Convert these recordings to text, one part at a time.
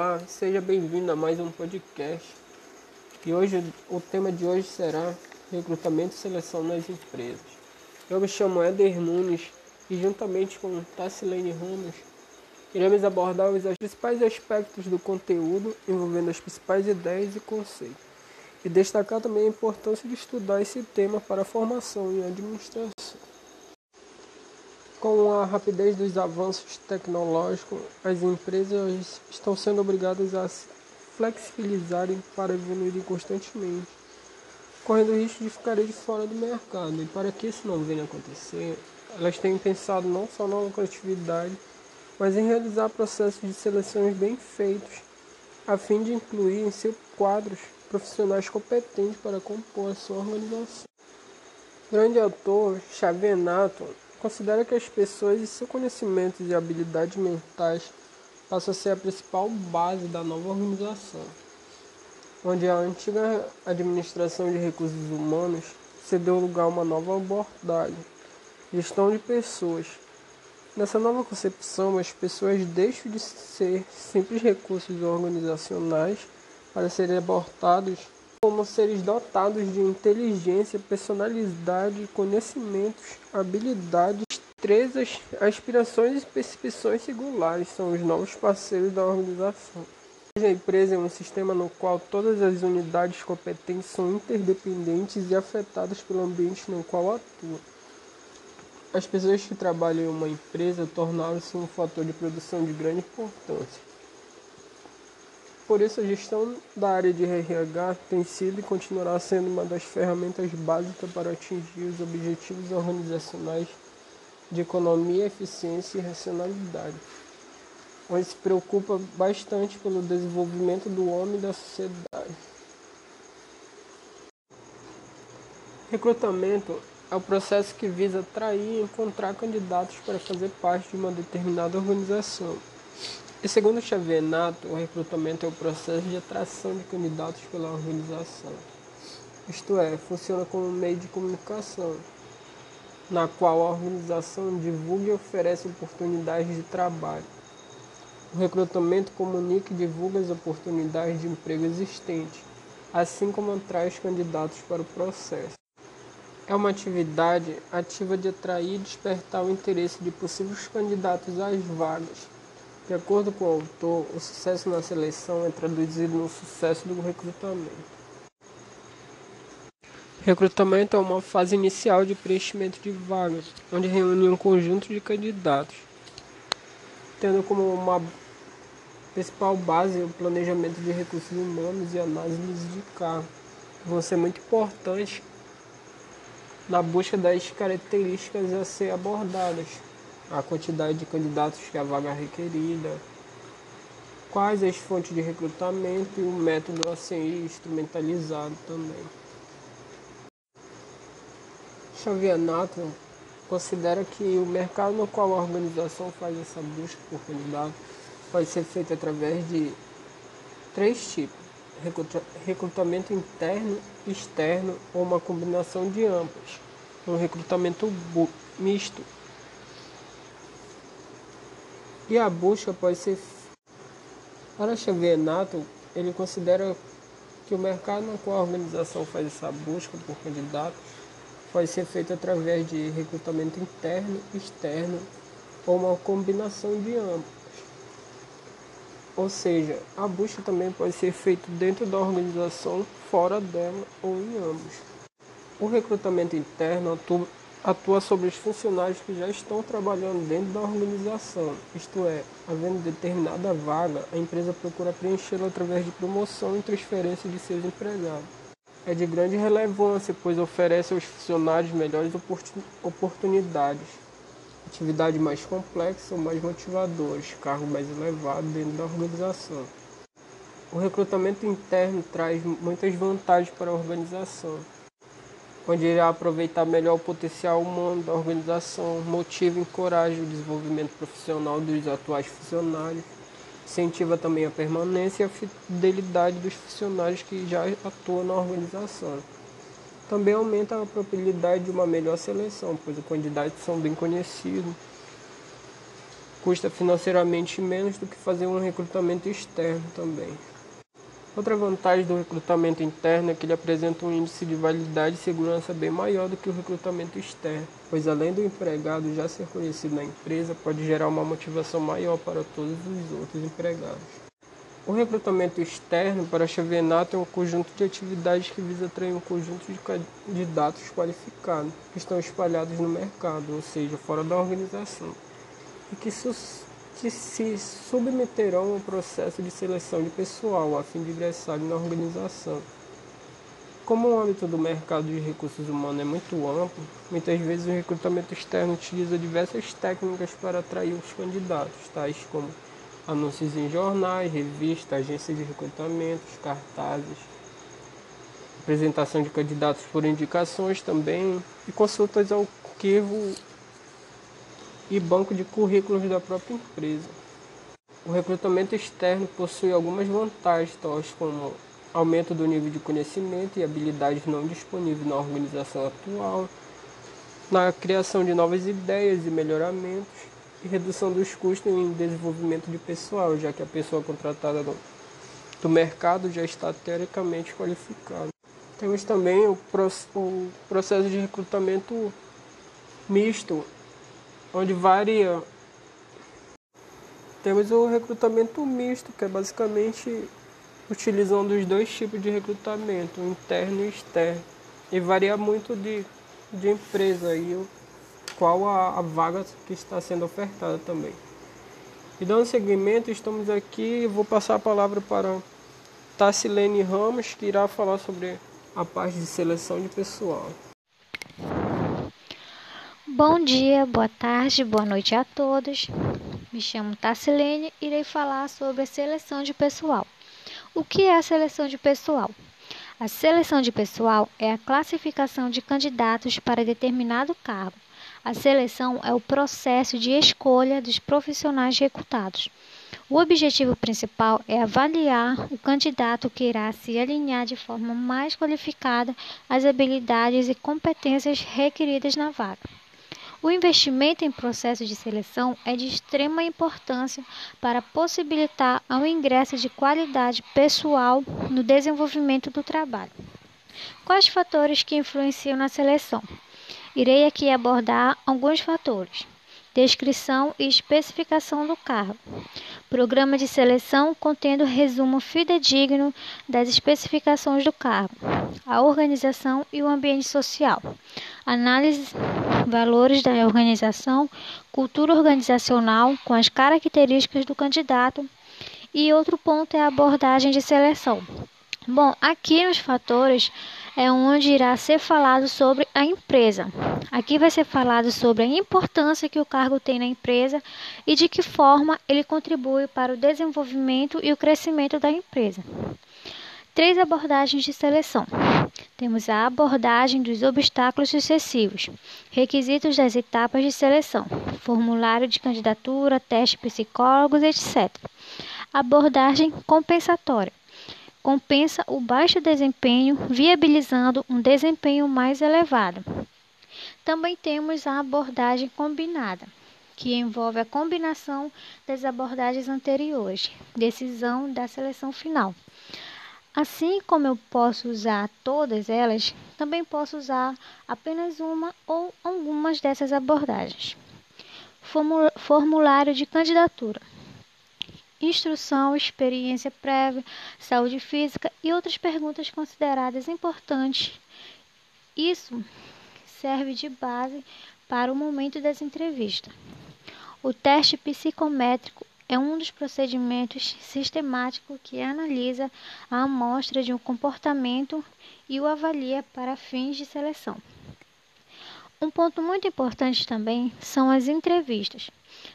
Olá, seja bem-vindo a mais um podcast. E hoje o tema de hoje será recrutamento e seleção nas empresas. Eu me chamo Éder Nunes e juntamente com Tassilene Ramos iremos abordar os principais aspectos do conteúdo envolvendo as principais ideias e conceitos. E destacar também a importância de estudar esse tema para a formação em administração. Com a rapidez dos avanços tecnológicos, as empresas estão sendo obrigadas a se flexibilizarem para evoluírem constantemente, correndo o risco de ficarem de fora do mercado. E para que isso não venha a acontecer, elas têm pensado não só na lucratividade, mas em realizar processos de seleções bem feitos, a fim de incluir em seus quadros profissionais competentes para compor a sua organização. Grande autor Xavenato considera que as pessoas e seus conhecimentos e habilidades mentais passam a ser a principal base da nova organização, onde a antiga administração de recursos humanos cedeu lugar a uma nova abordagem, gestão de pessoas. Nessa nova concepção, as pessoas deixam de ser simples recursos organizacionais para serem abortados como seres dotados de inteligência, personalidade, conhecimentos, habilidades, destrezas, aspirações e percepções singulares são os novos parceiros da organização. A empresa é um sistema no qual todas as unidades competentes são interdependentes e afetadas pelo ambiente no qual atuam. As pessoas que trabalham em uma empresa tornaram-se um fator de produção de grande importância. Por isso, a gestão da área de RH tem sido e continuará sendo uma das ferramentas básicas para atingir os objetivos organizacionais de economia, eficiência e racionalidade, onde se preocupa bastante pelo desenvolvimento do homem e da sociedade. Recrutamento é o processo que visa atrair e encontrar candidatos para fazer parte de uma determinada organização. E segundo Xavier Nato, o recrutamento é o processo de atração de candidatos pela organização. Isto é, funciona como meio de comunicação, na qual a organização divulga e oferece oportunidades de trabalho. O recrutamento comunica e divulga as oportunidades de emprego existentes, assim como atrai os candidatos para o processo. É uma atividade ativa de atrair e despertar o interesse de possíveis candidatos às vagas de acordo com o autor, o sucesso na seleção é traduzido no sucesso do recrutamento. Recrutamento é uma fase inicial de preenchimento de vagas, onde reúne um conjunto de candidatos, tendo como uma principal base o planejamento de recursos humanos e análise de cargo, que vão ser muito importantes na busca das características a ser abordadas a quantidade de candidatos que a vaga requerida, quais as fontes de recrutamento e o método a ser instrumentalizado também. Xavier Nato considera que o mercado no qual a organização faz essa busca por candidato pode ser feito através de três tipos: recrutamento interno, externo ou uma combinação de ambos. Um recrutamento misto e a busca pode ser. Para Xavier Nato, ele considera que o mercado no qual a organização faz essa busca por candidatos pode ser feito através de recrutamento interno, externo ou uma combinação de ambos. Ou seja, a busca também pode ser feita dentro da organização, fora dela ou em ambos. O recrutamento interno atua sobre os funcionários que já estão trabalhando dentro da organização, isto é, havendo determinada vaga, a empresa procura preenchê-la através de promoção e transferência de seus empregados. É de grande relevância, pois oferece aos funcionários melhores oportunidades, atividade mais complexa ou mais motivadores, cargo mais elevado dentro da organização. O recrutamento interno traz muitas vantagens para a organização onde irá aproveitar melhor o potencial humano da organização, motiva e encoraja o desenvolvimento profissional dos atuais funcionários, incentiva também a permanência e a fidelidade dos funcionários que já atuam na organização. Também aumenta a probabilidade de uma melhor seleção, pois os candidatos são bem conhecidos. custa financeiramente menos do que fazer um recrutamento externo também. Outra vantagem do recrutamento interno é que ele apresenta um índice de validade e segurança bem maior do que o recrutamento externo, pois além do empregado já ser conhecido na empresa, pode gerar uma motivação maior para todos os outros empregados. O recrutamento externo para a Chevenato é um conjunto de atividades que visa atrair um conjunto de candidatos qualificados que estão espalhados no mercado, ou seja, fora da organização, e que que se submeterão ao processo de seleção de pessoal a fim de ingressarem na organização. Como o âmbito do mercado de recursos humanos é muito amplo, muitas vezes o recrutamento externo utiliza diversas técnicas para atrair os candidatos, tais como anúncios em jornais, revistas, agências de recrutamento, cartazes, apresentação de candidatos por indicações também e consultas ao arquivo e banco de currículos da própria empresa. O recrutamento externo possui algumas vantagens, tais como aumento do nível de conhecimento e habilidades não disponíveis na organização atual, na criação de novas ideias e melhoramentos e redução dos custos em desenvolvimento de pessoal, já que a pessoa contratada do, do mercado já está teoricamente qualificada. Temos também o, o processo de recrutamento misto, onde varia. Temos o recrutamento misto, que é basicamente utilizando os dois tipos de recrutamento, interno e externo. E varia muito de, de empresa e qual a, a vaga que está sendo ofertada também. E dando seguimento, estamos aqui vou passar a palavra para Tassilene Ramos, que irá falar sobre a parte de seleção de pessoal. Bom dia, boa tarde, boa noite a todos. Me chamo Tassilene e irei falar sobre a seleção de pessoal. O que é a seleção de pessoal? A seleção de pessoal é a classificação de candidatos para determinado cargo. A seleção é o processo de escolha dos profissionais recrutados. O objetivo principal é avaliar o candidato que irá se alinhar de forma mais qualificada às habilidades e competências requeridas na vaga. O investimento em processo de seleção é de extrema importância para possibilitar o ingresso de qualidade pessoal no desenvolvimento do trabalho. Quais fatores que influenciam na seleção? Irei aqui abordar alguns fatores descrição e especificação do cargo. Programa de seleção contendo resumo fidedigno das especificações do cargo, a organização e o ambiente social. Análise valores da organização, cultura organizacional com as características do candidato. E outro ponto é a abordagem de seleção. Bom, aqui nos fatores é onde irá ser falado sobre a empresa. Aqui vai ser falado sobre a importância que o cargo tem na empresa e de que forma ele contribui para o desenvolvimento e o crescimento da empresa. Três abordagens de seleção. Temos a abordagem dos obstáculos sucessivos, requisitos das etapas de seleção, formulário de candidatura, teste psicólogos, etc. Abordagem compensatória compensa o baixo desempenho, viabilizando um desempenho mais elevado. Também temos a abordagem combinada, que envolve a combinação das abordagens anteriores, decisão da seleção final. Assim como eu posso usar todas elas, também posso usar apenas uma ou algumas dessas abordagens. Formulário de candidatura instrução, experiência prévia, saúde física e outras perguntas consideradas importantes. Isso serve de base para o momento das entrevistas. O teste psicométrico é um dos procedimentos sistemáticos que analisa a amostra de um comportamento e o avalia para fins de seleção. Um ponto muito importante também são as entrevistas.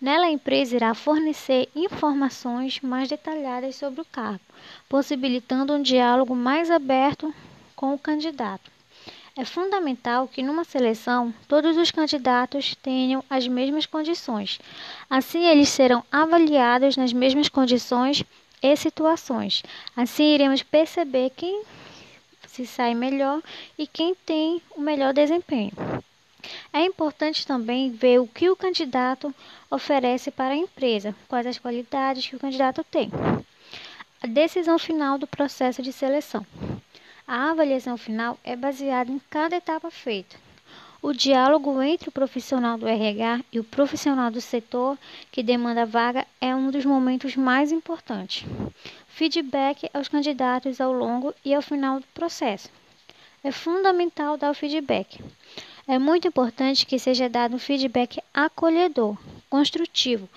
Nela, a empresa irá fornecer informações mais detalhadas sobre o cargo, possibilitando um diálogo mais aberto com o candidato. É fundamental que numa seleção todos os candidatos tenham as mesmas condições. Assim, eles serão avaliados nas mesmas condições e situações. Assim, iremos perceber quem se sai melhor e quem tem o melhor desempenho. É importante também ver o que o candidato oferece para a empresa, quais as qualidades que o candidato tem. A decisão final do processo de seleção. A avaliação final é baseada em cada etapa feita. O diálogo entre o profissional do RH e o profissional do setor que demanda a vaga é um dos momentos mais importantes. Feedback aos candidatos ao longo e ao final do processo. É fundamental dar o feedback. É muito importante que seja dado um feedback acolhedor, construtivo,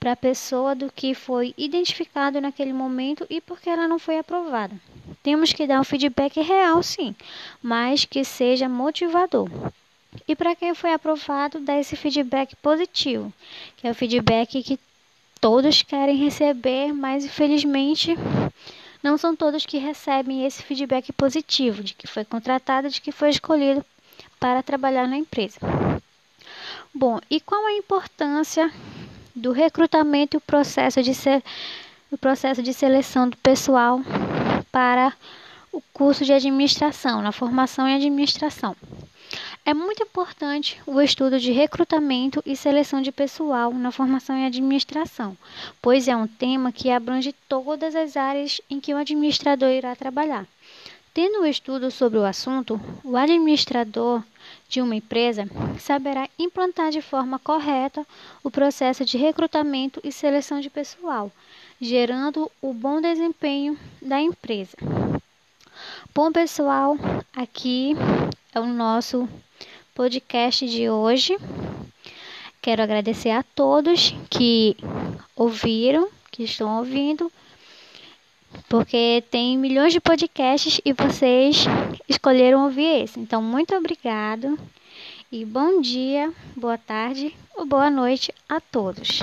para a pessoa do que foi identificado naquele momento e porque ela não foi aprovada. Temos que dar um feedback real, sim, mas que seja motivador. E para quem foi aprovado, dar esse feedback positivo, que é o feedback que todos querem receber, mas infelizmente não são todos que recebem esse feedback positivo de que foi contratado, de que foi escolhido para trabalhar na empresa. Bom, e qual a importância do recrutamento e o processo de, ser, o processo de seleção do pessoal para o curso de administração, na formação em administração? É muito importante o estudo de recrutamento e seleção de pessoal na formação em administração, pois é um tema que abrange todas as áreas em que o administrador irá trabalhar. Tendo o um estudo sobre o assunto, o administrador de uma empresa saberá implantar de forma correta o processo de recrutamento e seleção de pessoal, gerando o bom desempenho da empresa. Bom, pessoal, aqui é o nosso podcast de hoje. Quero agradecer a todos que ouviram, que estão ouvindo, porque tem milhões de podcasts e vocês escolheram ouvir esse. Então, muito obrigado e bom dia, boa tarde ou boa noite a todos.